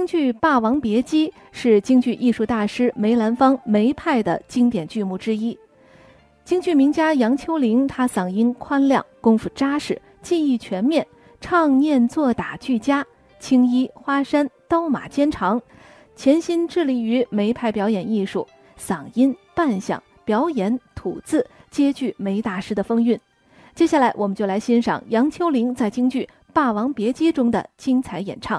京剧《霸王别姬》是京剧艺术大师梅兰芳梅派的经典剧目之一。京剧名家杨秋玲，她嗓音宽亮，功夫扎实，技艺全面，唱念做打俱佳，青衣花衫，刀马兼长，潜心致力于梅派表演艺术，嗓音、扮相、表演、吐字皆具梅大师的风韵。接下来，我们就来欣赏杨秋玲在京剧《霸王别姬》中的精彩演唱。